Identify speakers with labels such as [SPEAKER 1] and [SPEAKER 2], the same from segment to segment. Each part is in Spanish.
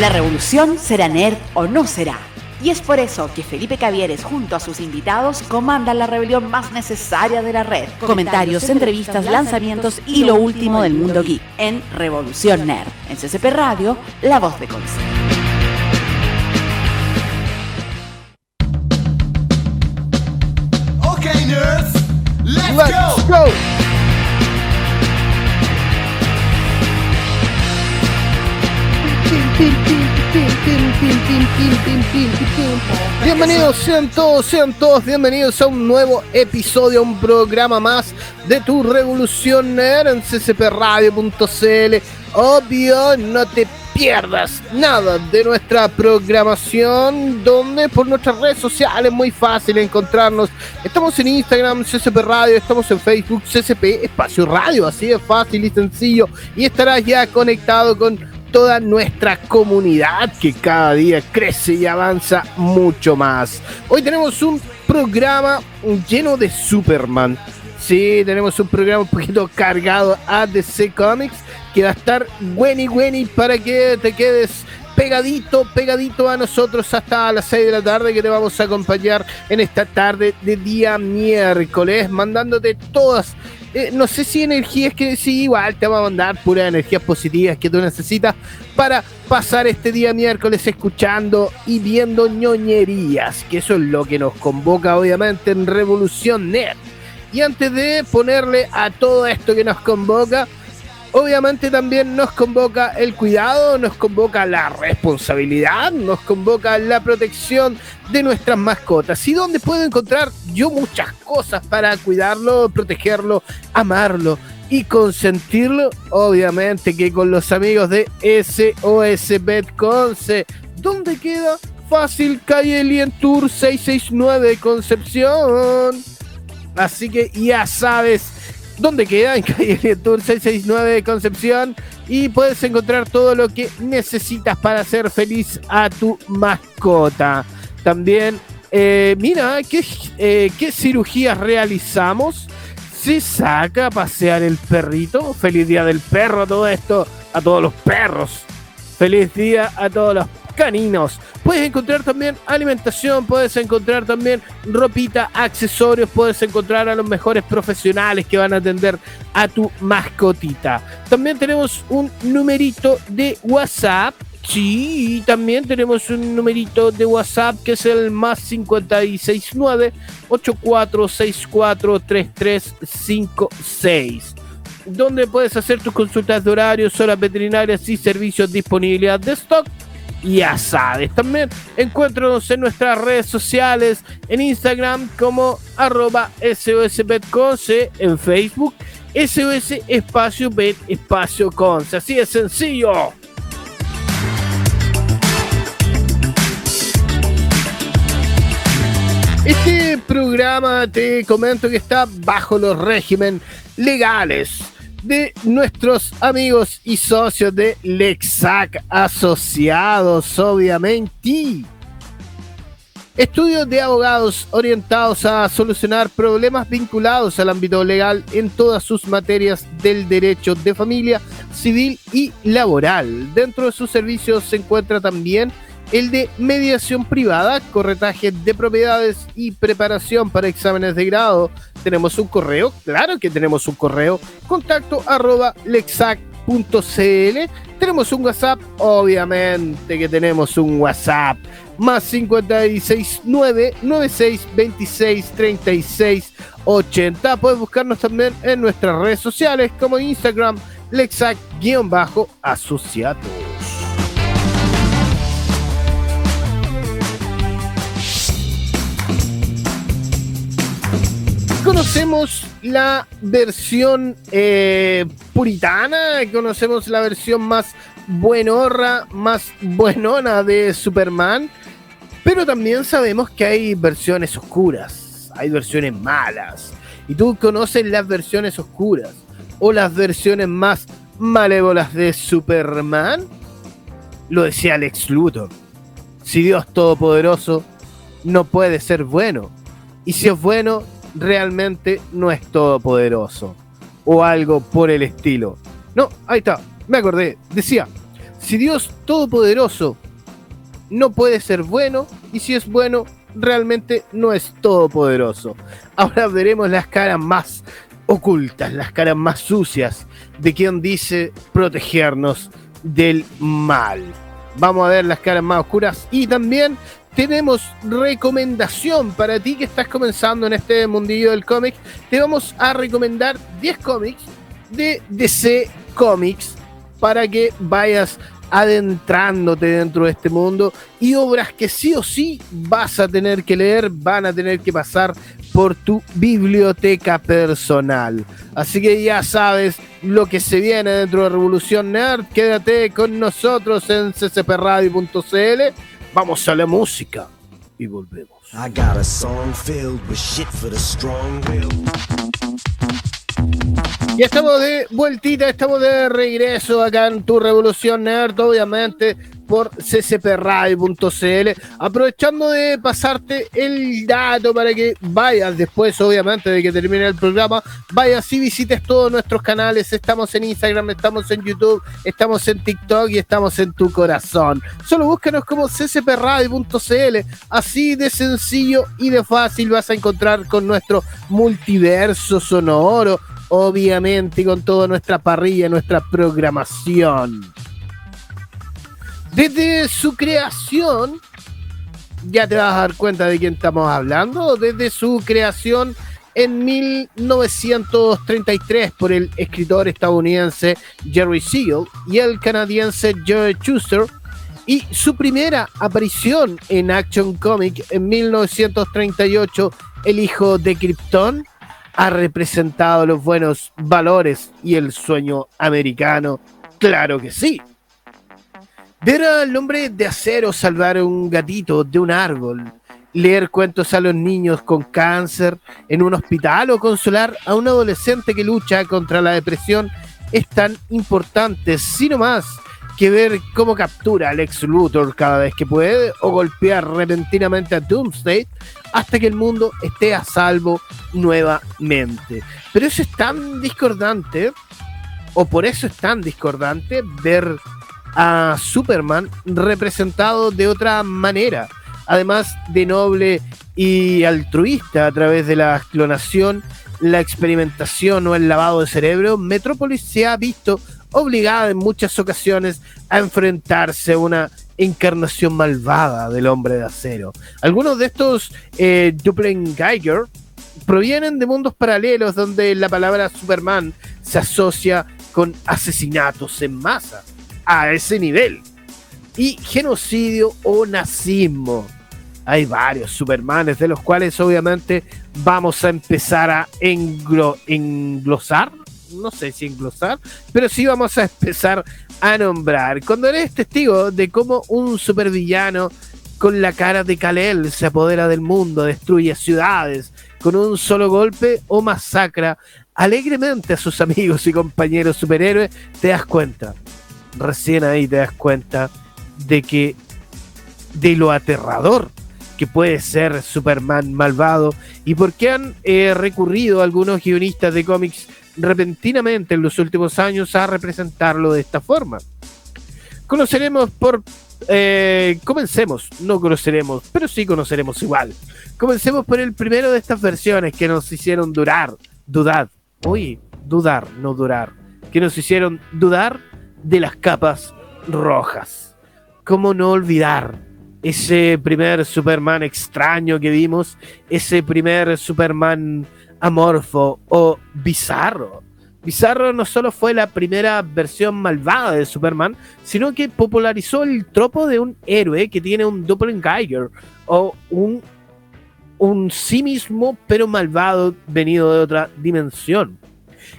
[SPEAKER 1] La revolución será nerd o no será. Y es por eso que Felipe Cavieres junto a sus invitados comandan la rebelión más necesaria de la red. Comentarios, entrevistas, lanzamientos y lo último del mundo geek en Revolución Nerd. En CCP Radio, la voz de Conce.
[SPEAKER 2] Okay, nerds, let's, go.
[SPEAKER 3] Bienvenidos sean todos, sean todos bienvenidos a un nuevo episodio, un programa más de tu Revolución en ccpradio.cl. Obvio, no te pierdas nada de nuestra programación, donde por nuestras redes sociales muy fácil encontrarnos. Estamos en Instagram, CCP Radio, estamos en Facebook, CCP Espacio Radio, así de fácil y sencillo. Y estarás ya conectado con toda nuestra comunidad que cada día crece y avanza mucho más. Hoy tenemos un programa lleno de Superman. Sí, tenemos un programa un poquito cargado a DC Comics que va a estar y y para que te quedes pegadito, pegadito a nosotros hasta las 6 de la tarde que te vamos a acompañar en esta tarde de día miércoles, mandándote todas eh, no sé si energías que sí, igual te va a mandar puras energías positivas que tú necesitas para pasar este día miércoles escuchando y viendo ñoñerías, que eso es lo que nos convoca obviamente en Revolución Net. Y antes de ponerle a todo esto que nos convoca, obviamente también nos convoca el cuidado, nos convoca la responsabilidad, nos convoca la protección de nuestras mascotas. ¿Y dónde puedo encontrar yo muchas cosas para cuidarlo, protegerlo, amarlo? Y consentirlo, obviamente que con los amigos de SOS Betconce. ¿Dónde queda? Fácil, calle Lien Tour 669 Concepción. Así que ya sabes, ¿Dónde queda? En calle Tour 669 de Concepción. Y puedes encontrar todo lo que necesitas para hacer feliz a tu mascota. También, eh, mira, ¿qué, eh, ¿qué cirugías realizamos? Se saca a pasear el perrito. Feliz día del perro, todo esto. A todos los perros. Feliz día a todos los caninos. Puedes encontrar también alimentación, puedes encontrar también ropita, accesorios, puedes encontrar a los mejores profesionales que van a atender a tu mascotita. También tenemos un numerito de WhatsApp Sí, también tenemos un numerito de WhatsApp que es el más 569 8464 3356 donde puedes hacer tus consultas de horarios, horas veterinarias y servicios disponibilidad de stock ya sabes. También encuéntranos en nuestras redes sociales, en Instagram como arroba SOSBetConce, en Facebook SOS Espacio Bet Espacio Conce. Así de sencillo. Este programa te comento que está bajo los régimen legales de nuestros amigos y socios de Lexac Asociados, obviamente. Estudios de abogados orientados a solucionar problemas vinculados al ámbito legal en todas sus materias del derecho de familia, civil y laboral. Dentro de sus servicios se encuentra también el de mediación privada, corretaje de propiedades y preparación para exámenes de grado. Tenemos un correo, claro que tenemos un correo, contacto arroba lexac.cl. Tenemos un WhatsApp, obviamente que tenemos un WhatsApp. Más 569 96 26 36 80. Puedes buscarnos también en nuestras redes sociales como Instagram, lexac-asociados. Conocemos la versión eh, puritana, conocemos la versión más buenorra, más buenona de Superman, pero también sabemos que hay versiones oscuras, hay versiones malas. ¿Y tú conoces las versiones oscuras o las versiones más malévolas de Superman? Lo decía Alex Luthor. Si Dios Todopoderoso no puede ser bueno, y si es bueno, realmente no es todopoderoso. O algo por el estilo. No, ahí está, me acordé. Decía, Si Dios Todopoderoso no puede ser bueno y si es bueno, realmente no es todopoderoso. Ahora veremos las caras más ocultas, las caras más sucias de quien dice protegernos del mal. Vamos a ver las caras más oscuras y también tenemos recomendación para ti que estás comenzando en este mundillo del cómic. Te vamos a recomendar 10 cómics de DC Comics para que vayas adentrándote dentro de este mundo y obras que sí o sí vas a tener que leer, van a tener que pasar por tu biblioteca personal. Así que ya sabes lo que se viene dentro de Revolución Nerd. Quédate con nosotros en ccpradio.cl. Vamos a la música y volvemos. I got a song filled with shit for the strong y estamos de vueltita, estamos de regreso acá en tu Revolución Nerd, obviamente por ccpradio.cl, aprovechando de pasarte el dato para que vayas después, obviamente, de que termine el programa, vayas y visites todos nuestros canales, estamos en Instagram, estamos en YouTube, estamos en TikTok y estamos en tu corazón. Solo búscanos como ccpradio.cl, así de sencillo y de fácil vas a encontrar con nuestro multiverso sonoro obviamente, con toda nuestra parrilla, nuestra programación. Desde su creación, ya te vas a dar cuenta de quién estamos hablando, desde su creación en 1933 por el escritor estadounidense Jerry Siegel y el canadiense Joe Schuster, y su primera aparición en Action Comic en 1938, El hijo de Krypton, ha representado los buenos valores y el sueño americano? Claro que sí. Ver al hombre de acero salvar a un gatito de un árbol, leer cuentos a los niños con cáncer en un hospital o consolar a un adolescente que lucha contra la depresión es tan importante, sino más que ver cómo captura a Lex Luthor cada vez que puede o golpear repentinamente a Doomsday hasta que el mundo esté a salvo nuevamente. Pero eso es tan discordante, o por eso es tan discordante ver a Superman representado de otra manera, además de noble y altruista a través de la clonación, la experimentación o el lavado de cerebro, Metrópolis se ha visto obligada en muchas ocasiones a enfrentarse a una encarnación malvada del hombre de acero. Algunos de estos eh, Geiger provienen de mundos paralelos donde la palabra Superman se asocia con asesinatos en masa, a ese nivel, y genocidio o nazismo. Hay varios Supermanes de los cuales obviamente vamos a empezar a englosar no sé si englosar, pero sí vamos a empezar a nombrar. Cuando eres testigo de cómo un supervillano con la cara de Kalel se apodera del mundo, destruye ciudades con un solo golpe o masacra alegremente a sus amigos y compañeros superhéroes, te das cuenta, recién ahí te das cuenta de que de lo aterrador que puede ser Superman malvado y por qué han eh, recurrido algunos guionistas de cómics repentinamente en los últimos años a representarlo de esta forma. Conoceremos por... Eh, comencemos, no conoceremos, pero sí conoceremos igual. Comencemos por el primero de estas versiones que nos hicieron durar, dudar, uy, dudar, no durar, que nos hicieron dudar de las capas rojas. ¿Cómo no olvidar ese primer Superman extraño que vimos? Ese primer Superman amorfo o bizarro. Bizarro no solo fue la primera versión malvada de Superman, sino que popularizó el tropo de un héroe que tiene un doppelganger o un, un sí mismo pero malvado venido de otra dimensión.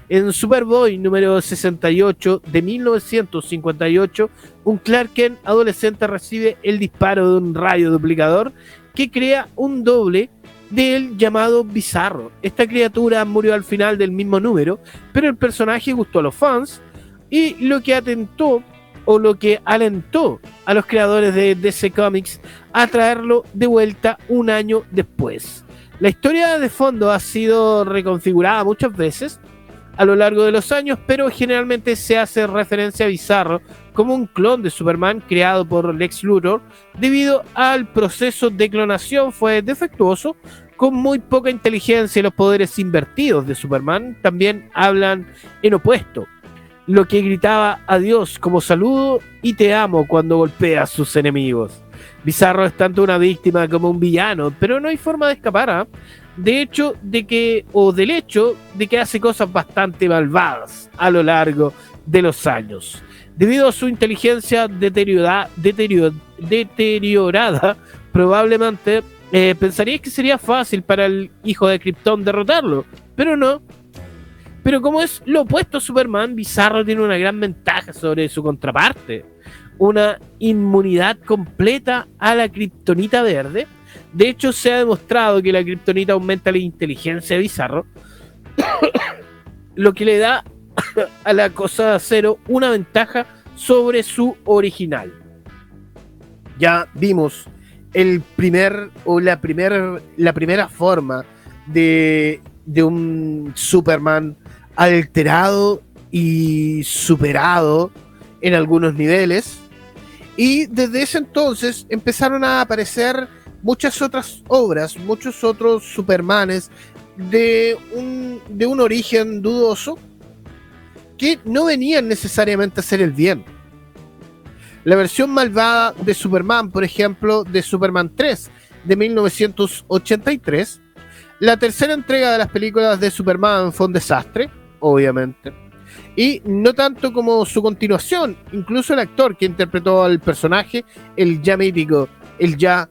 [SPEAKER 3] En Superboy número 68 de 1958, un Clark Kent adolescente recibe el disparo de un rayo duplicador que crea un doble del llamado Bizarro. Esta criatura murió al final del mismo número, pero el personaje gustó a los fans y lo que atentó o lo que alentó a los creadores de DC Comics a traerlo de vuelta un año después. La historia de fondo ha sido reconfigurada muchas veces, a lo largo de los años, pero generalmente se hace referencia a Bizarro como un clon de Superman creado por Lex Luthor, debido al proceso de clonación fue defectuoso, con muy poca inteligencia y los poderes invertidos de Superman también hablan en opuesto, lo que gritaba adiós como saludo y te amo cuando golpea a sus enemigos. Bizarro es tanto una víctima como un villano, pero no hay forma de escapar. ¿ah? De hecho, de que, o del hecho de que hace cosas bastante malvadas a lo largo de los años. Debido a su inteligencia deteriorada, probablemente eh, pensaríais que sería fácil para el hijo de Krypton derrotarlo, pero no. Pero como es lo opuesto a Superman, Bizarro tiene una gran ventaja sobre su contraparte. Una inmunidad completa a la kriptonita verde. De hecho, se ha demostrado que la kriptonita aumenta la inteligencia de Bizarro, lo que le da a la cosa de acero una ventaja sobre su original. Ya vimos el primer o la, primer, la primera forma de, de un Superman alterado y superado en algunos niveles. Y desde ese entonces empezaron a aparecer muchas otras obras, muchos otros Supermanes de un, de un origen dudoso que no venían necesariamente a hacer el bien. La versión malvada de Superman, por ejemplo, de Superman 3 de 1983. La tercera entrega de las películas de Superman fue un desastre, obviamente. Y no tanto como su continuación, incluso el actor que interpretó al personaje, el ya mítico, el ya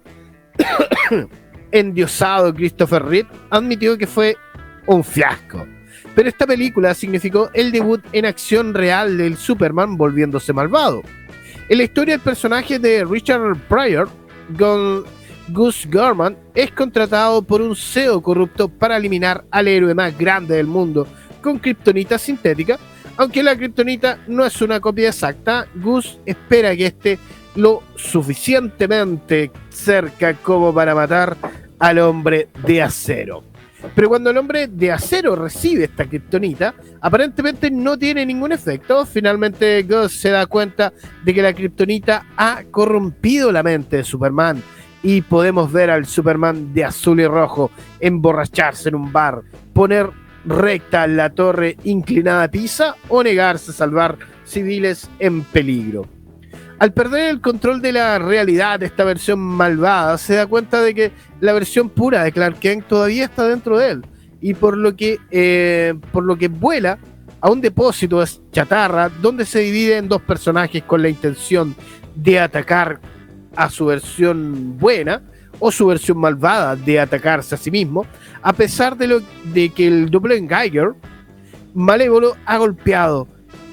[SPEAKER 3] endiosado Christopher Reeve, admitió que fue un fiasco. Pero esta película significó el debut en acción real del Superman volviéndose malvado. En la historia, el personaje de Richard Pryor, Gus Gorman, es contratado por un CEO corrupto para eliminar al héroe más grande del mundo con kriptonita sintética. Aunque la kriptonita no es una copia exacta, Gus espera que esté lo suficientemente cerca como para matar al hombre de acero. Pero cuando el hombre de acero recibe esta kriptonita, aparentemente no tiene ningún efecto. Finalmente Gus se da cuenta de que la kriptonita ha corrompido la mente de Superman. Y podemos ver al Superman de azul y rojo emborracharse en un bar, poner recta la torre inclinada a Pisa o negarse a salvar civiles en peligro. Al perder el control de la realidad de esta versión malvada, se da cuenta de que la versión pura de Clark Kent todavía está dentro de él. Y por lo que, eh, por lo que vuela a un depósito de chatarra donde se divide en dos personajes con la intención de atacar a su versión buena o su versión malvada de atacarse a sí mismo, a pesar de, lo, de que el Geiger malévolo ha golpeado,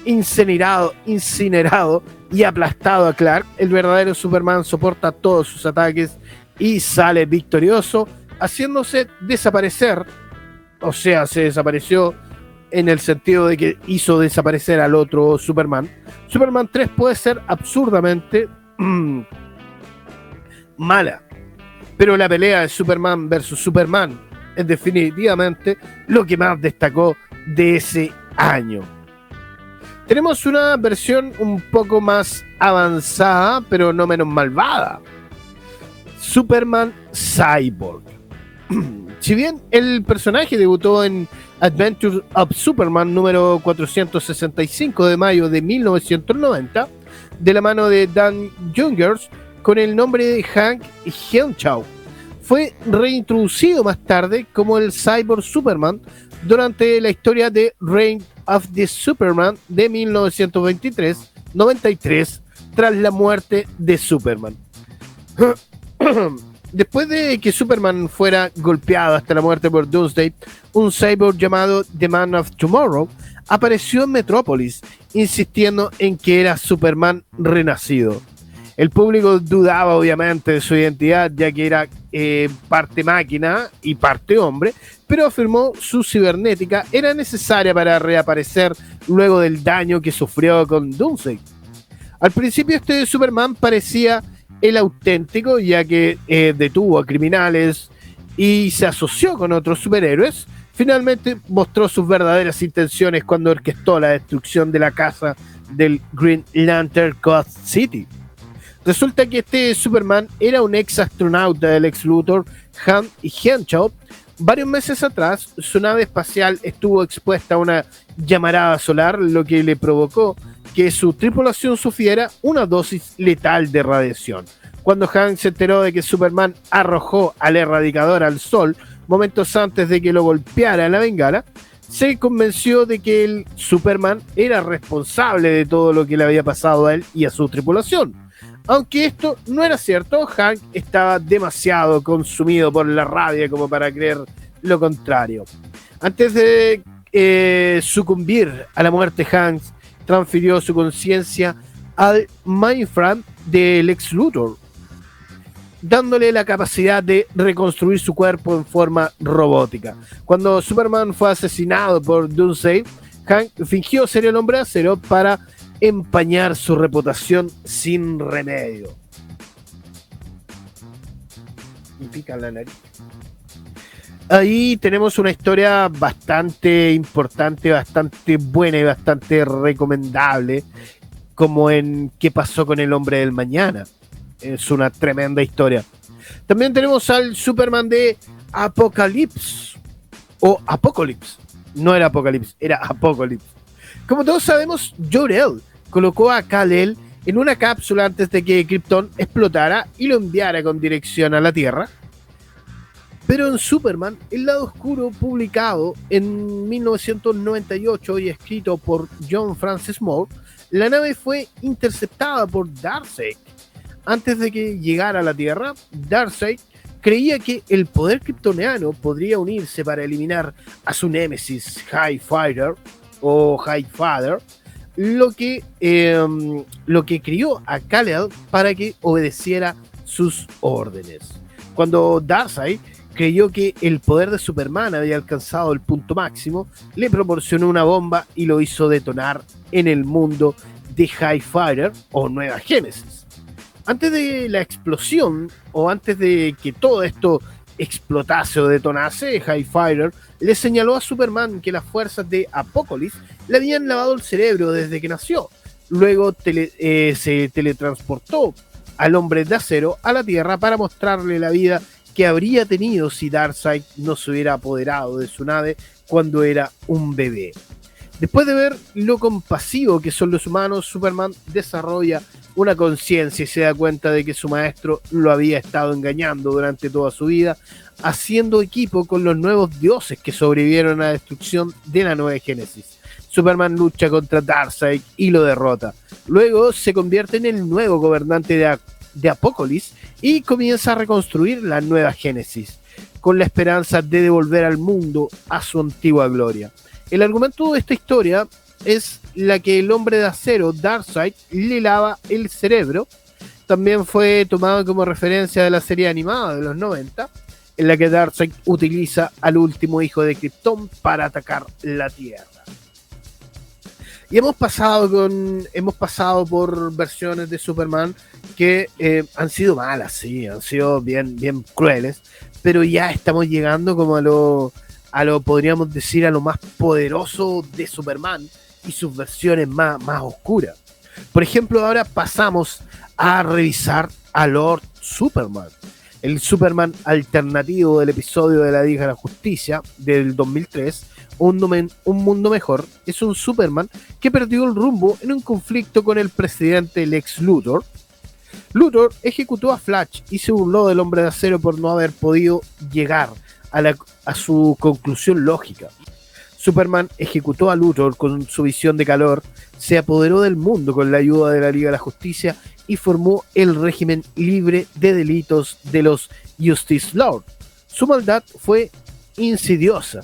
[SPEAKER 3] incinerado, incinerado y aplastado a Clark, el verdadero Superman soporta todos sus ataques y sale victorioso, haciéndose desaparecer, o sea, se desapareció en el sentido de que hizo desaparecer al otro Superman. Superman 3 puede ser absurdamente mala, pero la pelea de Superman versus Superman es definitivamente lo que más destacó de ese año. Tenemos una versión un poco más avanzada, pero no menos malvada. Superman Cyborg. si bien el personaje debutó en Adventures of Superman número 465 de mayo de 1990, de la mano de Dan Jungers, con el nombre de Hank Henshaw, fue reintroducido más tarde como el Cyborg Superman durante la historia de Reign of the Superman de 1923-93 tras la muerte de Superman. Después de que Superman fuera golpeado hasta la muerte por Doomsday, un cyborg llamado The Man of Tomorrow apareció en Metrópolis, insistiendo en que era Superman renacido. El público dudaba obviamente de su identidad, ya que era eh, parte máquina y parte hombre, pero afirmó su cibernética era necesaria para reaparecer luego del daño que sufrió con Doomsday. Al principio este Superman parecía el auténtico, ya que eh, detuvo a criminales y se asoció con otros superhéroes. finalmente mostró sus verdaderas intenciones cuando orquestó la destrucción de la casa del Green Lantern Ghost City. Resulta que este Superman era un ex astronauta del ex Luthor, Han Henshaw. Varios meses atrás, su nave espacial estuvo expuesta a una llamarada solar, lo que le provocó que su tripulación sufriera una dosis letal de radiación. Cuando Han se enteró de que Superman arrojó al erradicador al sol momentos antes de que lo golpeara la bengala, se convenció de que el Superman era responsable de todo lo que le había pasado a él y a su tripulación. Aunque esto no era cierto, Hank estaba demasiado consumido por la rabia como para creer lo contrario. Antes de eh, sucumbir a la muerte, Hank transfirió su conciencia al Mindframe del ex Luthor, dándole la capacidad de reconstruir su cuerpo en forma robótica. Cuando Superman fue asesinado por Doomsday, Hank fingió ser el hombre acero para empañar su reputación sin remedio. la nariz. Ahí tenemos una historia bastante importante, bastante buena y bastante recomendable, como en ¿Qué pasó con el hombre del mañana? es una tremenda historia. También tenemos al Superman de Apocalypse o Apocalypse. No era Apocalypse, era Apocalypse. Como todos sabemos, Jor-El colocó a Kal-El en una cápsula antes de que Krypton explotara y lo enviara con dirección a la Tierra. Pero en Superman, el lado oscuro publicado en 1998 y escrito por John Francis Moore, la nave fue interceptada por Darkseid antes de que llegara a la Tierra, Darkseid creía que el poder kryptoniano podría unirse para eliminar a su némesis High Fighter o High Father, lo que, em, lo que crió a Kal-El para que obedeciera sus órdenes. Cuando Darkseid creyó que el poder de Superman había alcanzado el punto máximo, le proporcionó una bomba y lo hizo detonar en el mundo de High Fighter o Nueva Génesis antes de la explosión o antes de que todo esto explotase o detonase, Highfire le señaló a Superman que las fuerzas de Apocalypse le habían lavado el cerebro desde que nació. Luego eh, se teletransportó al hombre de acero a la Tierra para mostrarle la vida que habría tenido si Darkseid no se hubiera apoderado de su nave cuando era un bebé. Después de ver lo compasivo que son los humanos, Superman desarrolla una conciencia y se da cuenta de que su maestro lo había estado engañando durante toda su vida, haciendo equipo con los nuevos dioses que sobrevivieron a la destrucción de la nueva Génesis. Superman lucha contra Darkseid y lo derrota. Luego se convierte en el nuevo gobernante de, de y comienza a reconstruir la nueva Génesis, con la esperanza de devolver al mundo a su antigua gloria. El argumento de esta historia es la que el hombre de acero, Darkseid, le lava el cerebro. También fue tomado como referencia de la serie animada de los 90, en la que Darkseid utiliza al último hijo de Krypton para atacar la Tierra. Y hemos pasado con. Hemos pasado por versiones de Superman que eh, han sido malas, sí, han sido bien, bien crueles. Pero ya estamos llegando como a lo a lo, podríamos decir, a lo más poderoso de Superman y sus versiones más, más oscuras. Por ejemplo, ahora pasamos a revisar a Lord Superman, el Superman alternativo del episodio de la Liga de la Justicia del 2003, un, un mundo mejor, es un Superman que perdió el rumbo en un conflicto con el presidente Lex Luthor. Luthor ejecutó a Flash y se burló del hombre de acero por no haber podido llegar a, su conclusión lógica. Superman ejecutó a Luthor con su visión de calor, se apoderó del mundo con la ayuda de la Liga de la Justicia y formó el régimen libre de delitos de los Justice Lord. Su maldad fue insidiosa.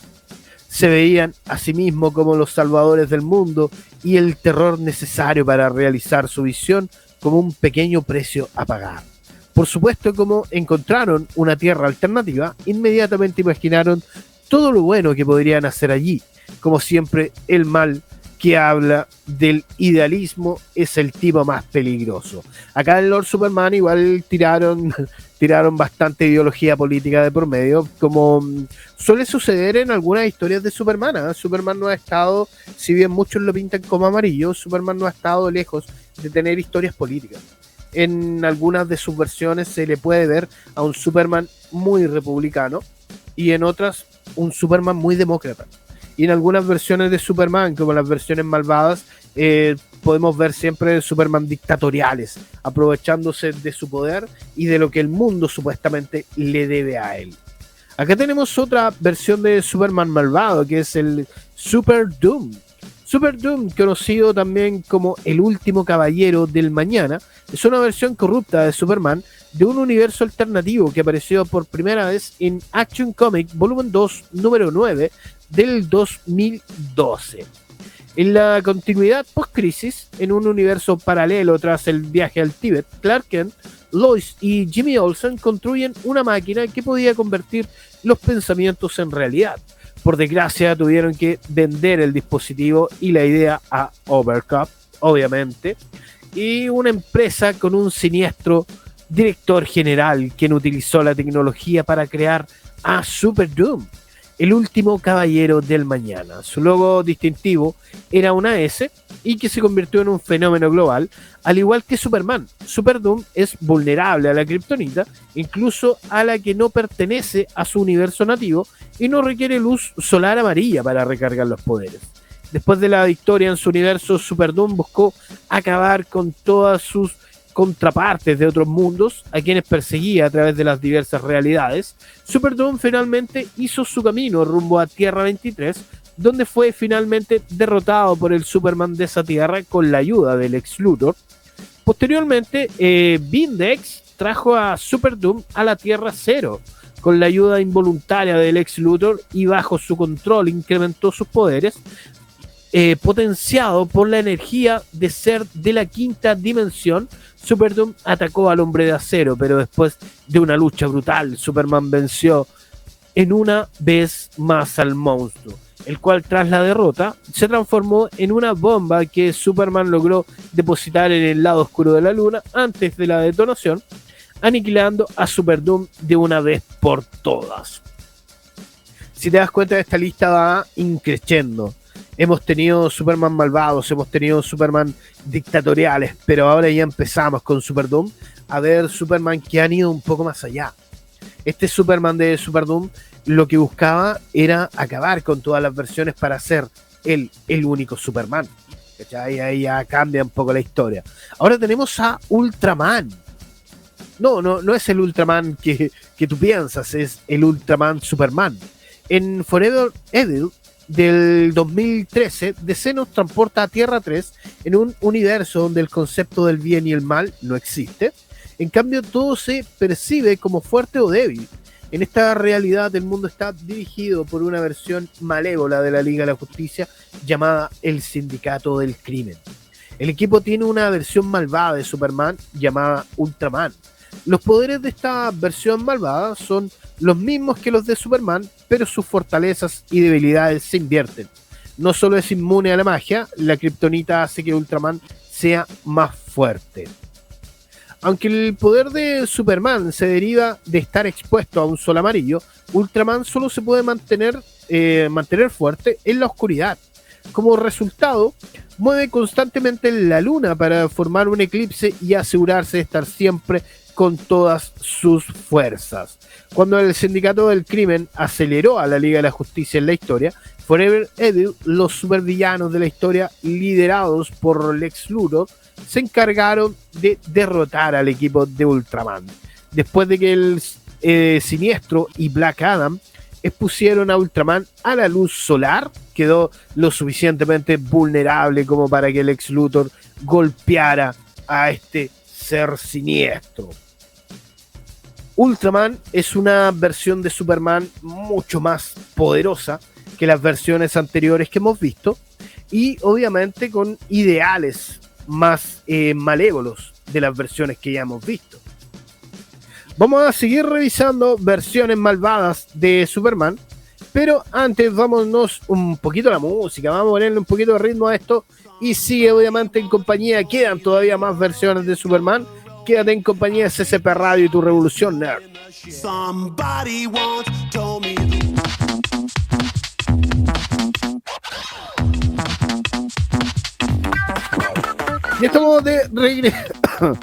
[SPEAKER 3] Se veían a sí mismos como los salvadores del mundo y el terror necesario para realizar su visión como un pequeño precio a pagar. Por supuesto, como encontraron una tierra alternativa, inmediatamente imaginaron todo lo bueno que podrían hacer allí. Como siempre, el mal que habla del idealismo es el tipo más peligroso. Acá en Lord Superman igual tiraron, tiraron bastante ideología política de por medio, como suele suceder en algunas historias de Superman. ¿eh? Superman no ha estado, si bien muchos lo pintan como amarillo, Superman no ha estado lejos de tener historias políticas. En algunas de sus versiones se le puede ver a un Superman muy republicano y en otras un Superman muy demócrata y en algunas versiones de Superman, como las versiones malvadas, eh, podemos ver siempre Superman dictatoriales, aprovechándose de su poder y de lo que el mundo supuestamente le debe a él. Acá tenemos otra versión de Superman malvado, que es el Super Doom. Super Doom, conocido también como el último caballero del mañana, es una versión corrupta de Superman de un universo alternativo que apareció por primera vez en Action Comic Volumen 2, número 9, del 2012. En la continuidad post-crisis, en un universo paralelo tras el viaje al Tíbet, Clark Kent, Lois y Jimmy Olsen construyen una máquina que podía convertir los pensamientos en realidad. Por desgracia, tuvieron que vender el dispositivo y la idea a Overcup, obviamente, y una empresa con un siniestro director general quien utilizó la tecnología para crear a Super Doom el último caballero del mañana. Su logo distintivo era una S y que se convirtió en un fenómeno global, al igual que Superman. Super Doom es vulnerable a la kriptonita, incluso a la que no pertenece a su universo nativo y no requiere luz solar amarilla para recargar los poderes. Después de la victoria en su universo, Super Doom buscó acabar con todas sus contrapartes de otros mundos a quienes perseguía a través de las diversas realidades, Superdome finalmente hizo su camino rumbo a Tierra 23, donde fue finalmente derrotado por el Superman de esa tierra con la ayuda del ex Luthor. Posteriormente, eh, Vindex trajo a Superdome a la Tierra Cero, con la ayuda involuntaria del ex Luthor y bajo su control incrementó sus poderes, eh, potenciado por la energía de ser de la quinta dimensión, Superdoom atacó al hombre de acero, pero después de una lucha brutal, Superman venció en una vez más al monstruo, el cual tras la derrota se transformó en una bomba que Superman logró depositar en el lado oscuro de la luna antes de la detonación, aniquilando a Superdoom de una vez por todas. Si te das cuenta, esta lista va increciendo hemos tenido Superman malvados, hemos tenido Superman dictatoriales, pero ahora ya empezamos con Superdoom a ver Superman que han ido un poco más allá. Este Superman de Superdoom lo que buscaba era acabar con todas las versiones para ser el, el único Superman. ¿Cachai? Ahí ya cambia un poco la historia. Ahora tenemos a Ultraman. No, no, no es el Ultraman que, que tú piensas, es el Ultraman Superman. En Forever Evil del 2013, DC nos transporta a Tierra 3 en un universo donde el concepto del bien y el mal no existe. En cambio, todo se percibe como fuerte o débil. En esta realidad, el mundo está dirigido por una versión malévola de la Liga de la Justicia llamada el Sindicato del Crimen. El equipo tiene una versión malvada de Superman llamada Ultraman. Los poderes de esta versión malvada son los mismos que los de Superman, pero sus fortalezas y debilidades se invierten. No solo es inmune a la magia, la kriptonita hace que Ultraman sea más fuerte. Aunque el poder de Superman se deriva de estar expuesto a un sol amarillo, Ultraman solo se puede mantener, eh, mantener fuerte en la oscuridad. Como resultado, mueve constantemente la luna para formar un eclipse y asegurarse de estar siempre con todas sus fuerzas. Cuando el sindicato del crimen aceleró a la Liga de la Justicia en la historia, Forever Evil, los supervillanos de la historia liderados por Lex Luthor, se encargaron de derrotar al equipo de Ultraman. Después de que el eh, Siniestro y Black Adam expusieron a Ultraman a la luz solar, quedó lo suficientemente vulnerable como para que Lex Luthor golpeara a este ser siniestro. Ultraman es una versión de Superman mucho más poderosa que las versiones anteriores que hemos visto y obviamente con ideales más eh, malévolos de las versiones que ya hemos visto. Vamos a seguir revisando versiones malvadas de Superman Pero antes, vámonos un poquito a la música, vamos a ponerle un poquito de ritmo a esto. Y sigue obviamente en compañía, quedan todavía más versiones de Superman. Quédate en compañía de CCP Radio y tu revolución nerd.
[SPEAKER 2] Somebody once told me
[SPEAKER 3] Y estamos de regreso.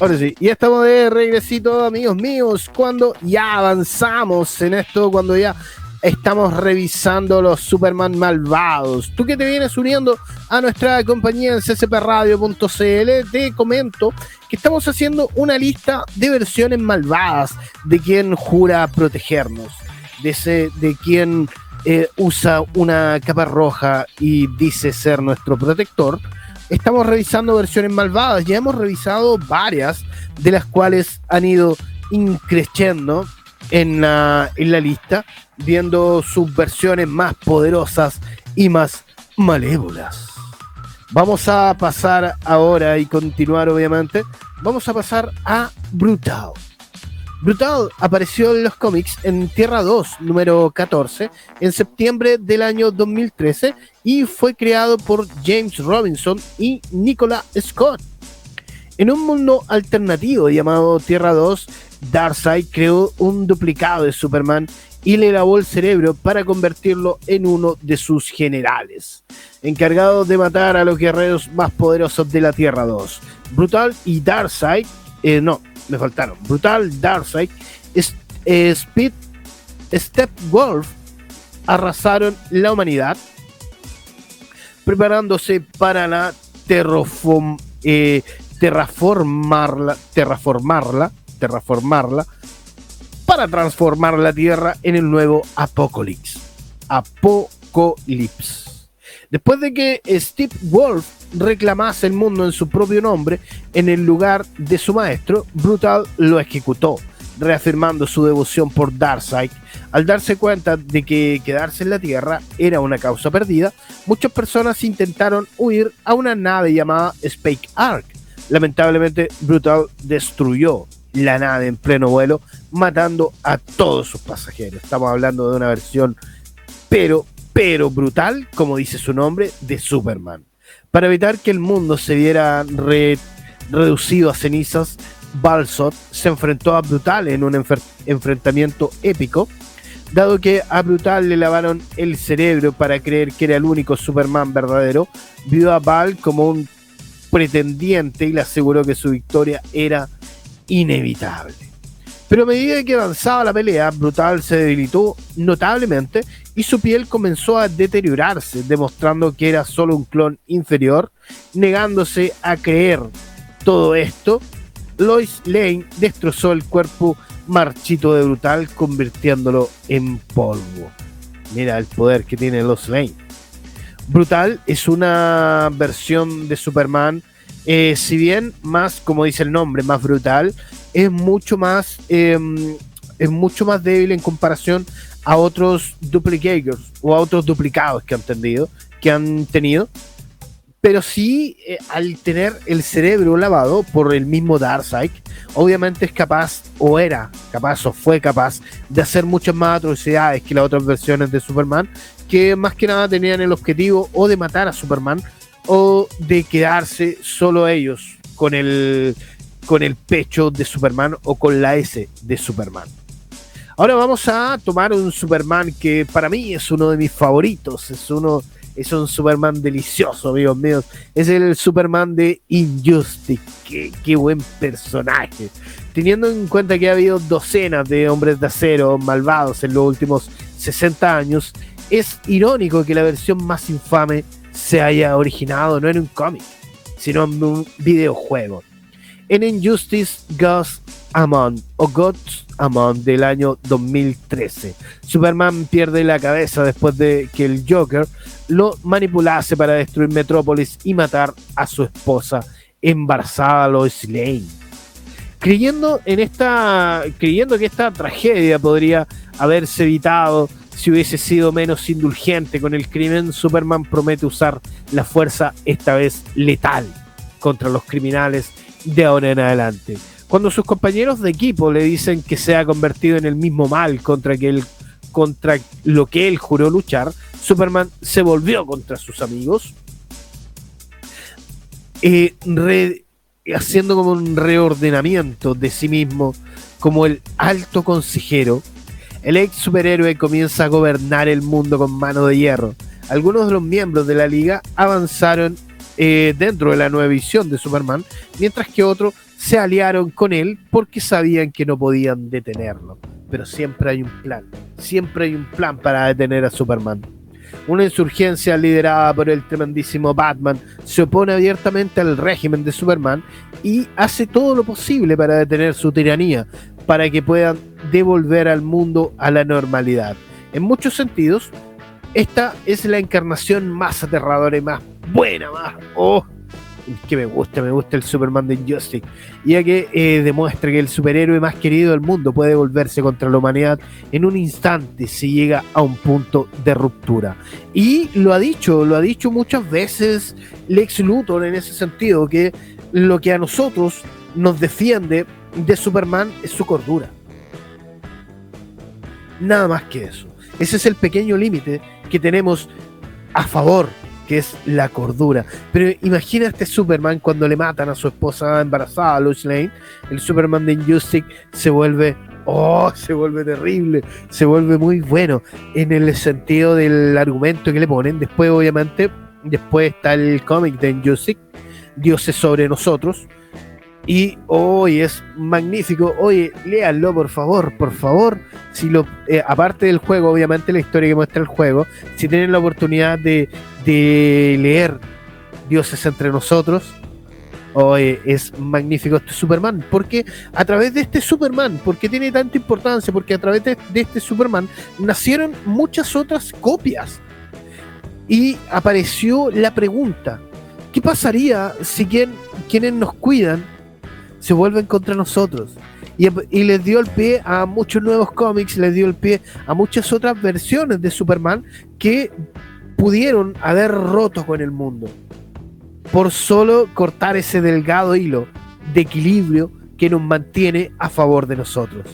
[SPEAKER 3] Ahora sí, y estamos de regresito, amigos míos, cuando ya avanzamos en esto, cuando ya estamos revisando los Superman malvados. Tú que te vienes uniendo a nuestra compañía en ccpradio.cl, te comento que estamos haciendo una lista de versiones malvadas de quien jura protegernos, de, ese, de quien eh, usa una capa roja y dice ser nuestro protector estamos revisando versiones malvadas. Ya hemos revisado varias, de las cuales han ido increciendo en la, en la lista, viendo sus versiones más poderosas y más malévolas. Vamos a pasar ahora y continuar, obviamente. Vamos a pasar a Brutal. Brutal apareció en los cómics en Tierra 2, número 14, en septiembre del año 2013 y fue creado por James Robinson y Nicola Scott. En un mundo alternativo llamado Tierra 2, Darkseid creó un duplicado de Superman y le lavó el cerebro para convertirlo en uno de sus generales, encargado de matar a los guerreros más poderosos de la Tierra 2. Brutal y Darkseid, eh, no, me faltaron. Brutal, Darkseid, eh, Speed, arrasaron la humanidad, preparándose para la eh, terraformarla, para transformar la Tierra en el nuevo Apocalipsis. Apocalipsis. Después de que Steve Wolf reclamase el mundo en su propio nombre en el lugar de su maestro, Brutal lo ejecutó, reafirmando su devoción por Darkseid. Al darse cuenta de que quedarse en la Tierra era una causa perdida, muchas personas intentaron huir a una nave llamada Spake Ark. Lamentablemente, Brutal destruyó la nave en pleno vuelo, matando a todos sus pasajeros. Estamos hablando de una versión, pero, pero brutal, como dice su nombre, de Superman. Para evitar que el mundo se viera reducido a cenizas, Balsot se enfrentó a Brutal en un enfrentamiento épico, dado que a Brutal le lavaron el cerebro para creer que era el único Superman verdadero, vio a Val como un pretendiente y le aseguró que su victoria era inevitable. Pero a medida que avanzaba la pelea, Brutal se debilitó notablemente y su piel comenzó a deteriorarse, demostrando que era solo un clon inferior. Negándose a creer todo esto, Lois Lane destrozó el cuerpo marchito de Brutal, convirtiéndolo en polvo. Mira el poder que tiene Lois Lane. Brutal es una versión de Superman eh, si bien más, como dice el nombre, más brutal, es mucho más, em, es mucho más débil en comparación a otros duplicators o a otros duplicados que han tenido, que han tenido. Pero sí, eh, al tener el cerebro lavado por el mismo Darkseid, obviamente es capaz, o era capaz, o fue capaz, de hacer muchas más atrocidades que las otras versiones de Superman, que más que nada tenían el objetivo o de matar a Superman o de quedarse solo ellos con el, con el pecho de Superman o con la S de Superman. Ahora vamos a tomar un Superman que para mí es uno de mis favoritos, es uno es un Superman delicioso, amigos míos. Es el Superman de Injustice. Qué, qué, buen personaje. Teniendo en cuenta que ha habido docenas de hombres de acero malvados en los últimos 60 años, es irónico que la versión más infame se haya originado no en un cómic, sino en un videojuego. En Injustice Gods Among o Gods Among del año 2013, Superman pierde la cabeza después de que el Joker lo manipulase para destruir Metrópolis y matar a su esposa embarazada Lois Lane. Creyendo en esta, creyendo que esta tragedia podría haberse evitado si hubiese sido menos indulgente con el crimen, Superman promete usar la fuerza, esta vez letal, contra los criminales de ahora en adelante. Cuando sus compañeros de equipo le dicen que se ha convertido en el mismo mal contra que él, contra lo que él juró luchar, Superman se volvió contra sus amigos, eh, haciendo como un reordenamiento de sí mismo como el alto consejero. El ex superhéroe comienza a gobernar el mundo con mano de hierro. Algunos de los miembros de la liga avanzaron eh, dentro de la nueva visión de Superman, mientras que otros se aliaron con él porque sabían que no podían detenerlo. Pero siempre hay un plan, siempre hay un plan para detener a Superman. Una insurgencia liderada por el tremendísimo Batman se opone abiertamente al régimen de Superman y hace todo lo posible para detener su tiranía, para que puedan devolver al mundo a la normalidad. En muchos sentidos, esta es la encarnación más aterradora y más buena, más... ¡Oh! que me gusta, me gusta el Superman de Injustice, ya que eh, demuestra que el superhéroe más querido del mundo puede volverse contra la humanidad en un instante si llega a un punto de ruptura. Y lo ha dicho, lo ha dicho muchas veces Lex Luthor en ese sentido, que lo que a nosotros nos defiende de Superman es su cordura. Nada más que eso. Ese es el pequeño límite que tenemos a favor que es la cordura. Pero imagina este Superman cuando le matan a su esposa embarazada, Lois Lane. El Superman de Injustice se vuelve. Oh, se vuelve terrible. Se vuelve muy bueno. En el sentido del argumento que le ponen. Después, obviamente, después está el cómic de Injustice. Dioses sobre nosotros. Y hoy es magnífico. Oye, léanlo por favor, por favor. Si lo, eh, aparte del juego, obviamente la historia que muestra el juego, si tienen la oportunidad de, de leer Dioses entre nosotros, hoy es magnífico este Superman. Porque a través de este Superman, porque tiene tanta importancia? Porque a través de, de este Superman nacieron muchas otras copias. Y apareció la pregunta: ¿qué pasaría si quien, quienes nos cuidan se vuelven contra nosotros. Y, les dio el pie a muchos nuevos cómics, les dio el pie a muchas otras versiones de Superman que pudieron haber roto con el mundo por solo cortar ese delgado hilo de equilibrio que nos mantiene a favor de nosotros.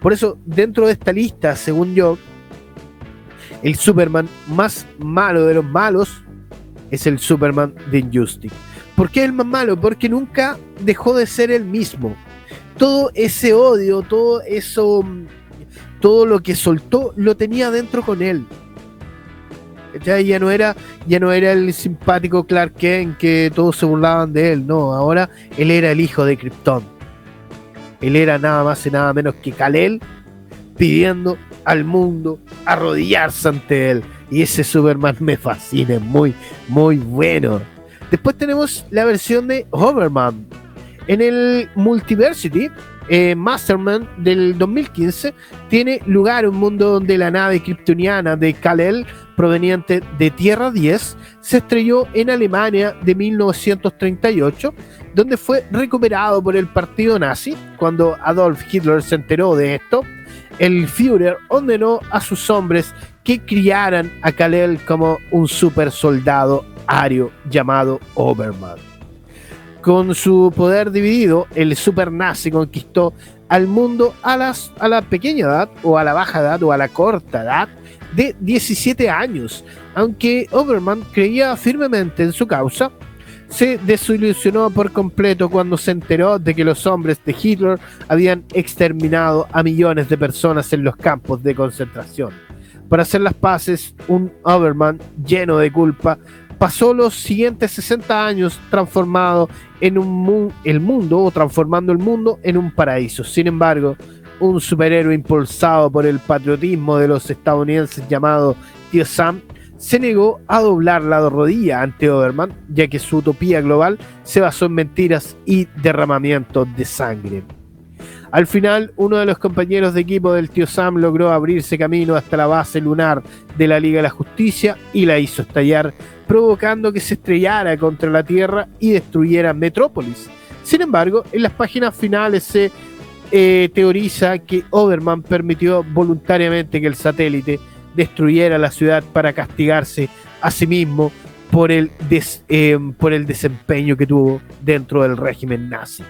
[SPEAKER 3] Por eso, dentro de esta lista, según yo, el Superman más malo de los malos es el Superman de Injustice. ¿Por qué es el más malo? Porque nunca dejó de ser el mismo. Todo ese odio, todo eso, todo lo que soltó, lo tenía dentro con él. Ya, ya, no era, ya no era el simpático Clark Kent que todos se burlaban de él, no, ahora él era el hijo de Krypton. Él era nada más y nada menos que Kal-El pidiendo al mundo arrodillarse ante él. Y ese Superman me fascina, es muy, muy bueno. Después tenemos la versión de Hoverman. En el Multiversity, eh, Masterman del 2015 tiene lugar un mundo donde la nave kryptoniana de Kal-El, proveniente de Tierra 10, se estrelló en Alemania de 1938, donde fue recuperado por el partido nazi. Cuando Adolf Hitler se enteró de esto, el Führer ordenó a sus hombres que criaran a Kal-El como un super soldado ario llamado Oberman. Con su poder dividido, el super nazi conquistó al mundo a, las, a la pequeña edad, o a la baja edad, o a la corta edad de 17 años. Aunque Oberman creía firmemente en su causa, se desilusionó por completo cuando se enteró de que los hombres de Hitler habían exterminado a millones de personas en los campos de concentración. Para hacer las paces, un Oberman lleno de culpa pasó los siguientes 60 años transformado en un el mundo o transformando el mundo en un paraíso. Sin embargo, un superhéroe impulsado por el patriotismo de los estadounidenses llamado Tío Sam se negó a doblar la rodilla ante Oberman, ya que su utopía global se basó en mentiras y derramamiento de sangre. Al final, uno de los compañeros de equipo del tío Sam logró abrirse camino hasta la base lunar de la Liga de la Justicia y la hizo estallar, provocando que se estrellara contra la Tierra y destruyera Metrópolis. Sin embargo, en las páginas finales se eh, teoriza que Oberman permitió voluntariamente que el satélite destruyera la ciudad para castigarse a sí mismo por el, eh, por el desempeño que tuvo dentro del régimen nazi.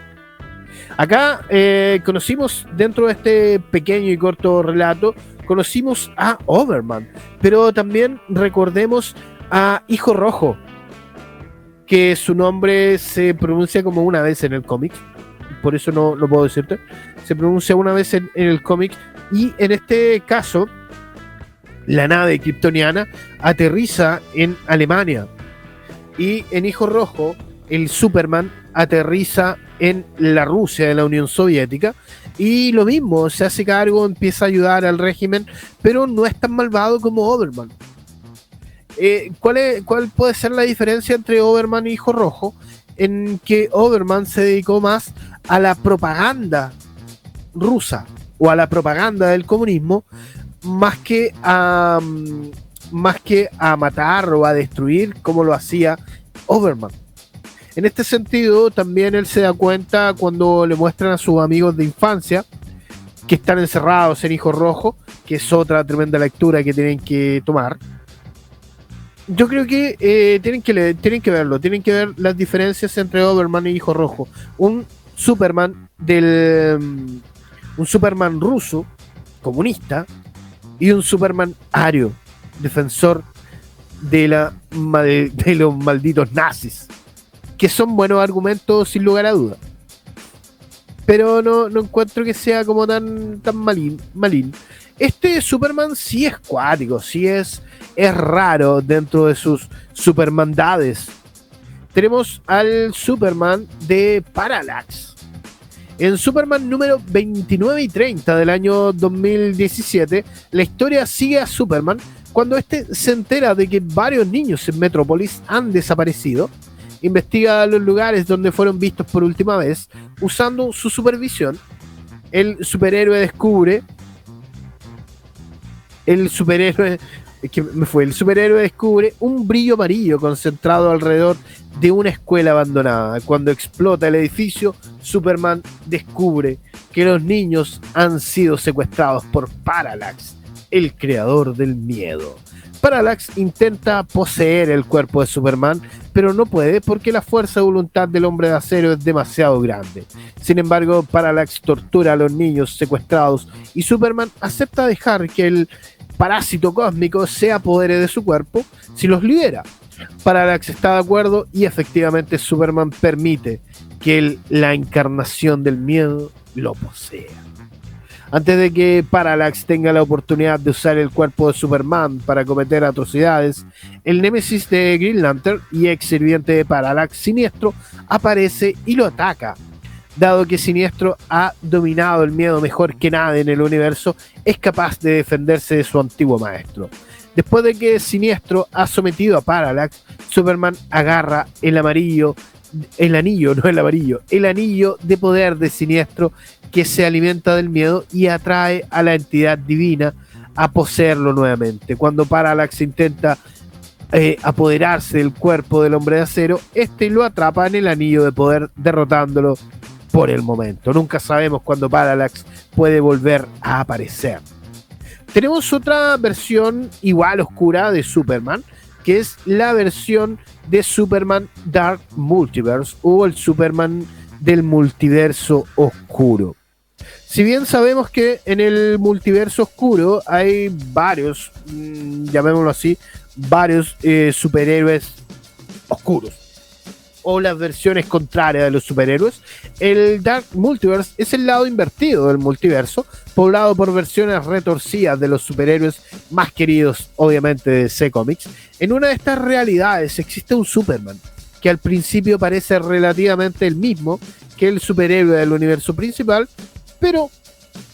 [SPEAKER 3] Acá eh, conocimos dentro de este pequeño y corto relato, conocimos a Overman, pero también recordemos a Hijo Rojo, que su nombre se pronuncia como una vez en el cómic, por eso no lo puedo decirte, se pronuncia una vez en, el cómic y en este caso la nave kryptoniana aterriza en Alemania y en Hijo Rojo el Superman aterriza en la Rusia, de la Unión Soviética, y lo mismo, se hace cargo, empieza a ayudar al régimen, pero no es tan malvado como Overman. Eh, ¿cuál, es, ¿Cuál puede ser la diferencia entre Overman y Hijo Rojo? En que Overman se dedicó más a la propaganda rusa o a la propaganda del comunismo, más que a, mm, más que a matar o a destruir como lo hacía Overman. En este sentido, también él se da cuenta cuando le muestran a sus amigos de infancia que están encerrados en Hijo Rojo, que es otra tremenda lectura que tienen que tomar. Yo creo que eh, tienen, que le- tienen que verlo, tienen que ver las diferencias entre Overman y Hijo Rojo. Un Superman del. mm, Un Superman ruso, comunista, y un Superman ario, defensor de, la, de los malditos nazis que son buenos argumentos sin lugar a duda. Pero no, no encuentro que sea como tan, tan malín, malín. Este Superman sí es cuático, sí es, es raro dentro de sus supermandades. Tenemos al Superman de Parallax. En Superman número 29 y 30 del año 2017, la historia sigue a Superman cuando este se entera de que varios niños en Metrópolis han desaparecido investiga los lugares donde fueron vistos por última vez, usando su supervisión. El superhéroe descubre. El superhéroe. que fue. El superhéroe descubre un brillo amarillo concentrado alrededor de una escuela abandonada. Cuando explota el edificio, Superman descubre que los niños han sido secuestrados por Parallax, el creador del miedo. Parallax intenta poseer el cuerpo de Superman, pero no puede porque la fuerza de voluntad del hombre de acero es demasiado grande. Sin embargo, Parallax tortura a los niños secuestrados y Superman acepta dejar que el parásito cósmico se apodere de su cuerpo si los libera. Parallax está de acuerdo y efectivamente Superman permite que la encarnación del miedo lo posea. Antes de que Parallax tenga la oportunidad de usar el cuerpo de Superman para cometer atrocidades, el némesis de Green Lantern y ex sirviente de Parallax, Siniestro, aparece y lo ataca. Dado que Siniestro ha dominado el miedo mejor que nadie en el universo, es capaz de defenderse de su antiguo maestro. Después de que Siniestro ha sometido a Parallax, Superman agarra el amarillo, el anillo, no el amarillo, el anillo de poder de Siniestro que se alimenta del miedo y atrae a la entidad divina a poseerlo nuevamente. Cuando Parallax intenta eh, apoderarse del cuerpo del hombre de acero, este lo atrapa en el anillo de poder, derrotándolo por el momento. Nunca sabemos cuándo Parallax puede volver a aparecer. Tenemos otra versión igual oscura de Superman, que es la versión de Superman Dark Multiverse o el Superman del multiverso oscuro. Si bien sabemos que en el multiverso oscuro hay varios, mm, llamémoslo así, varios eh, superhéroes oscuros o las versiones contrarias de los superhéroes, el Dark Multiverse es el lado invertido del multiverso, poblado por versiones retorcidas de los superhéroes más queridos, obviamente, de DC Comics. En una de estas realidades existe un Superman, que al principio parece relativamente el mismo que el superhéroe del universo principal, pero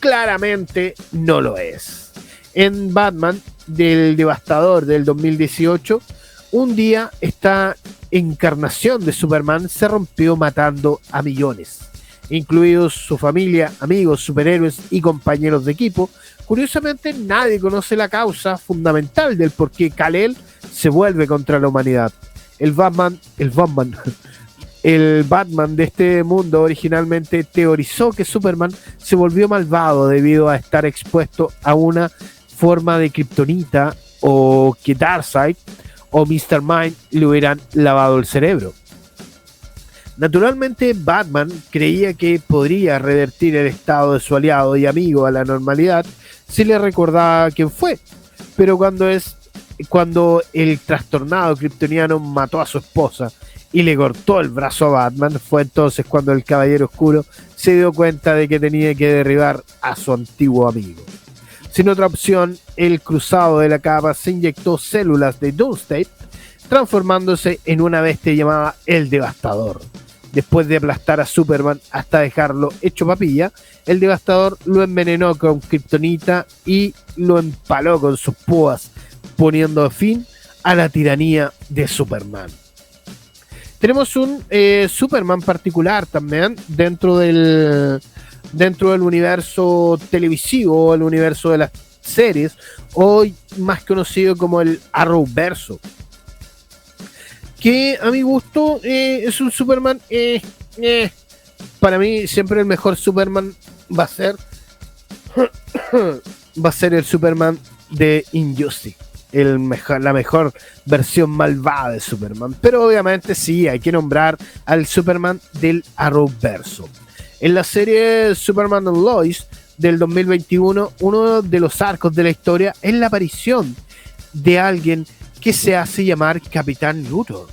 [SPEAKER 3] claramente no lo es. En Batman del Devastador del 2018, un día esta encarnación de Superman se rompió matando a millones, incluidos su familia, amigos, superhéroes y compañeros de equipo. Curiosamente, nadie conoce la causa fundamental del por qué Kal-El se vuelve contra la humanidad. El Batman, el Batman, el Batman de este mundo originalmente teorizó que Superman se volvió malvado debido a estar expuesto a una forma de kriptonita o que Darkseid o Mr. Mind le hubieran lavado el cerebro. Naturalmente, Batman creía que podría revertir el estado de su aliado y amigo a la normalidad se le recordaba quién fue. Pero cuando es cuando el trastornado kryptoniano mató a su esposa y le cortó el brazo a Batman, fue entonces cuando el Caballero Oscuro se dio cuenta de que tenía que derribar a su antiguo amigo. Sin otra opción, el cruzado de la capa se inyectó células de Doomsday, transformándose en una bestia llamada el Devastador. Después de aplastar a Superman hasta dejarlo hecho papilla, el Devastador lo envenenó con Kryptonita y lo empaló con sus púas, poniendo fin a la tiranía de Superman. Tenemos un eh, Superman particular también dentro del, dentro del universo televisivo, el universo de las series, hoy más conocido como el Arrowverso. Que a mi gusto eh, es un Superman. Eh, eh, para mí, siempre el mejor Superman va a ser. va a ser el Superman de Injustice. El mejor, la mejor versión malvada de Superman. Pero obviamente sí, hay que nombrar al Superman del Arrowverso. En la serie Superman and Lois del 2021, uno de los arcos de la historia es la aparición de alguien que se hace llamar Capitán Luthor,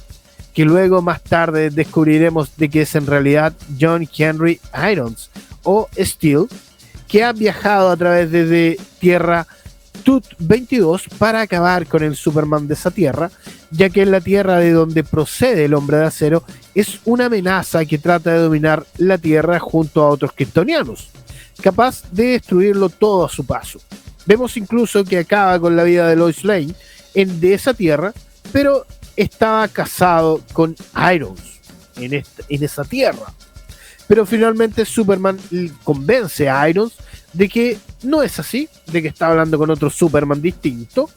[SPEAKER 3] que luego más tarde descubriremos de que es en realidad John Henry Irons o Steel, que ha viajado a través de Tierra Tut 22 para acabar con el Superman de esa tierra, ya que en la tierra de donde procede el hombre de acero es una amenaza que trata de dominar la tierra junto a otros kryptonianos, capaz de destruirlo todo a su paso. Vemos incluso que acaba con la vida de Lois Lane en, de esa tierra, pero estaba casado con Irons en, en esa tierra. Pero finalmente Superman convence a Irons de que no es así, de que está hablando con otro Superman distinto,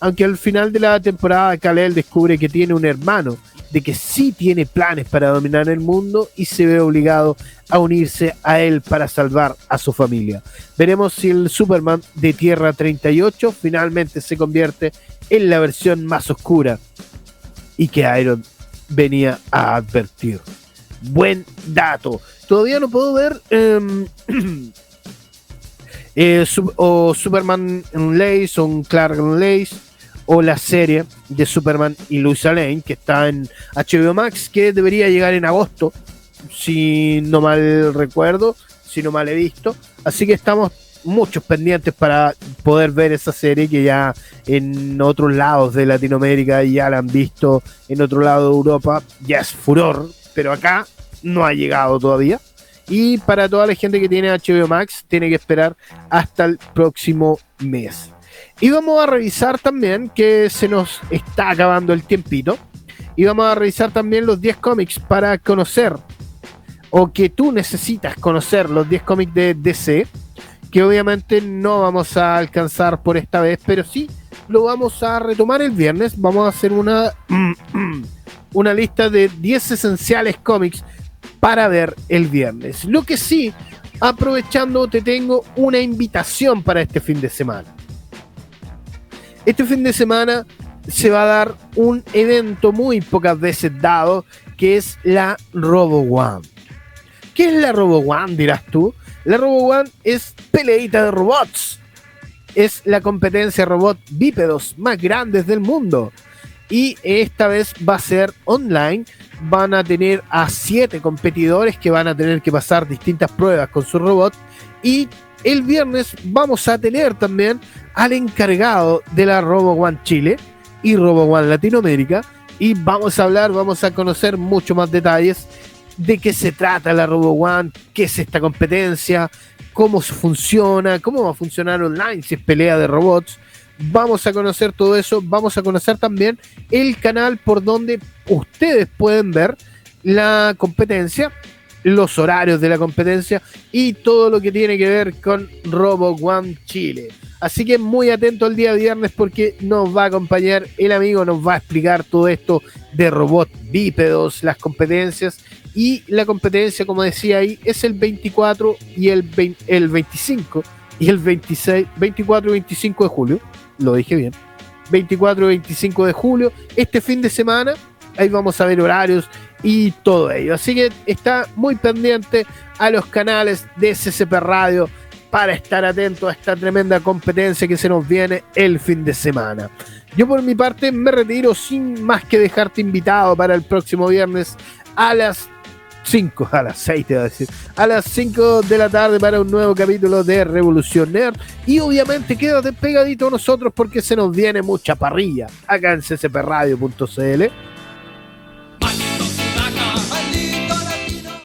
[SPEAKER 3] aunque al final de la temporada Kal-El descubre que tiene un hermano, de que sí tiene planes para dominar el mundo y se ve obligado a unirse a él para salvar a su familia. Veremos si el Superman de Tierra 38 finalmente se convierte en la versión más oscura y que Iron venía a advertir. Buen dato. Todavía no puedo ver em, eh, o Superman Lace o Clark Lace o la serie de Superman y Luisa Lane que está en HBO Max que debería llegar en agosto si no mal recuerdo si no mal he visto. Así que estamos muchos pendientes para poder ver esa serie que ya en otros lados de Latinoamérica ya la han visto en otro lado de Europa ya es furor pero acá no ha llegado todavía y para toda la gente que tiene HBO Max, tiene que esperar hasta el próximo mes. Y vamos a revisar también que se nos está acabando el tiempito. Y vamos a revisar también los 10 cómics para conocer, o que tú necesitas conocer los 10 cómics de DC, que obviamente no vamos a alcanzar por esta vez, pero sí lo vamos a retomar el viernes. Vamos a hacer una, una lista de 10 esenciales cómics para ver el viernes. Lo que sí, aprovechando, te tengo una invitación para este fin de semana. Este fin de semana se va a dar un evento muy pocas veces dado, que es la Robo One. ¿Qué es la Robo One, dirás tú? La Robo One es peleita de robots. Es la competencia robot bípedos más grandes del mundo. Y esta vez va a ser online van a tener a siete competidores que van a tener que pasar distintas pruebas con su robot. Y el viernes vamos a tener también al encargado de la Robo One Chile y Robo One Latinoamérica. Y vamos a hablar, vamos a conocer mucho más detalles de qué se trata la Robo One, qué es esta competencia, cómo funciona, cómo va a funcionar online si es pelea de robots Vamos a conocer todo eso. Vamos a conocer también el canal por donde ustedes pueden ver la competencia, los horarios de la competencia y todo lo que tiene que ver con Robo One Chile. Así que muy atento el día viernes porque nos va a acompañar el amigo, nos va a explicar todo esto de robot bípedos, las competencias y la competencia, como decía ahí, es el 24 y el, el 25 y el 26, 24 y 25 de julio lo dije bien, 24 y 25 de julio, este fin de semana, ahí vamos a ver horarios y todo ello. Así que está muy pendiente a los canales de SCP Radio para estar atento a esta tremenda competencia que se nos viene el fin de semana. Yo por mi parte me retiro sin más que dejarte invitado para el próximo viernes a las 5, a las 6 te voy a decir, a las 5 de la tarde para un nuevo capítulo de Revolución. Y obviamente quédate pegadito a nosotros porque se nos viene mucha parrilla acá en ccpradio.cl